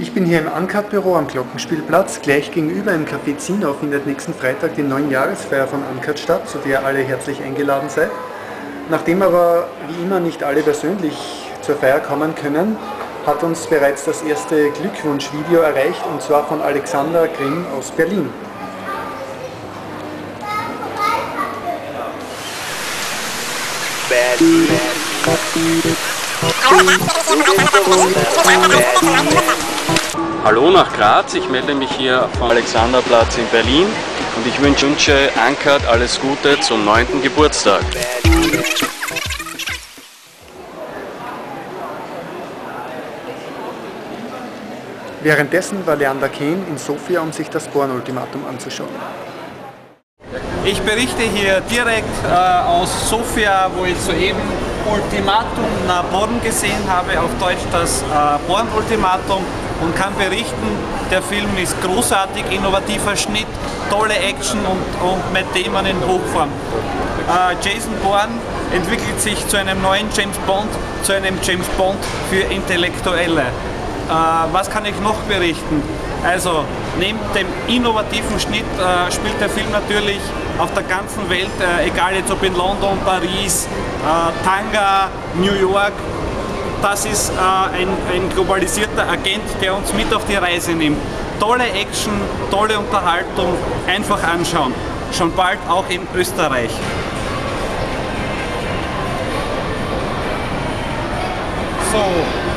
Ich bin hier im Uncut-Büro am Glockenspielplatz. Gleich gegenüber im Café Zinau findet nächsten Freitag die neuen Jahresfeier von Uncut statt, zu der alle herzlich eingeladen seid. Nachdem aber wie immer nicht alle persönlich zur Feier kommen können, hat uns bereits das erste Glückwunschvideo erreicht und zwar von Alexander Grimm aus Berlin. Hallo nach Graz, ich melde mich hier vom Alexanderplatz in Berlin und ich wünsche Ankert alles Gute zum 9. Geburtstag. Währenddessen war Leander Kehn in Sofia, um sich das Born-Ultimatum anzuschauen. Ich berichte hier direkt äh, aus Sofia, wo ich soeben Ultimatum nach Born gesehen habe, auf Deutsch das äh, Born-Ultimatum und kann berichten, der Film ist großartig, innovativer Schnitt, tolle Action und, und mit Themen in Hochform. Äh, Jason Bourne entwickelt sich zu einem neuen James Bond, zu einem James Bond für Intellektuelle. Äh, was kann ich noch berichten? Also neben dem innovativen Schnitt äh, spielt der Film natürlich auf der ganzen Welt, äh, egal jetzt ob in London, Paris, äh, Tanga, New York. Das ist äh, ein, ein globalisierter Agent, der uns mit auf die Reise nimmt. Tolle Action, tolle Unterhaltung, einfach anschauen. Schon bald auch in Österreich. So,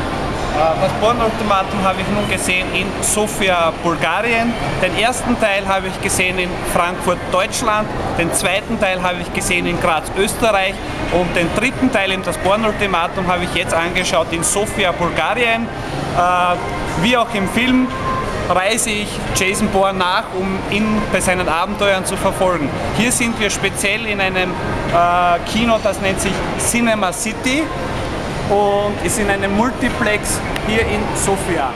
das Born-Ultimatum habe ich nun gesehen in Sofia, Bulgarien. Den ersten Teil habe ich gesehen in Frankfurt, Deutschland. Den zweiten Teil habe ich gesehen in Graz, Österreich. Und den dritten Teil in das Born-Ultimatum habe ich jetzt angeschaut in Sofia, Bulgarien. Äh, wie auch im Film reise ich Jason Bourne nach, um ihn bei seinen Abenteuern zu verfolgen. Hier sind wir speziell in einem äh, Kino, das nennt sich Cinema City und ist in einem Multiplex hier in Sofia.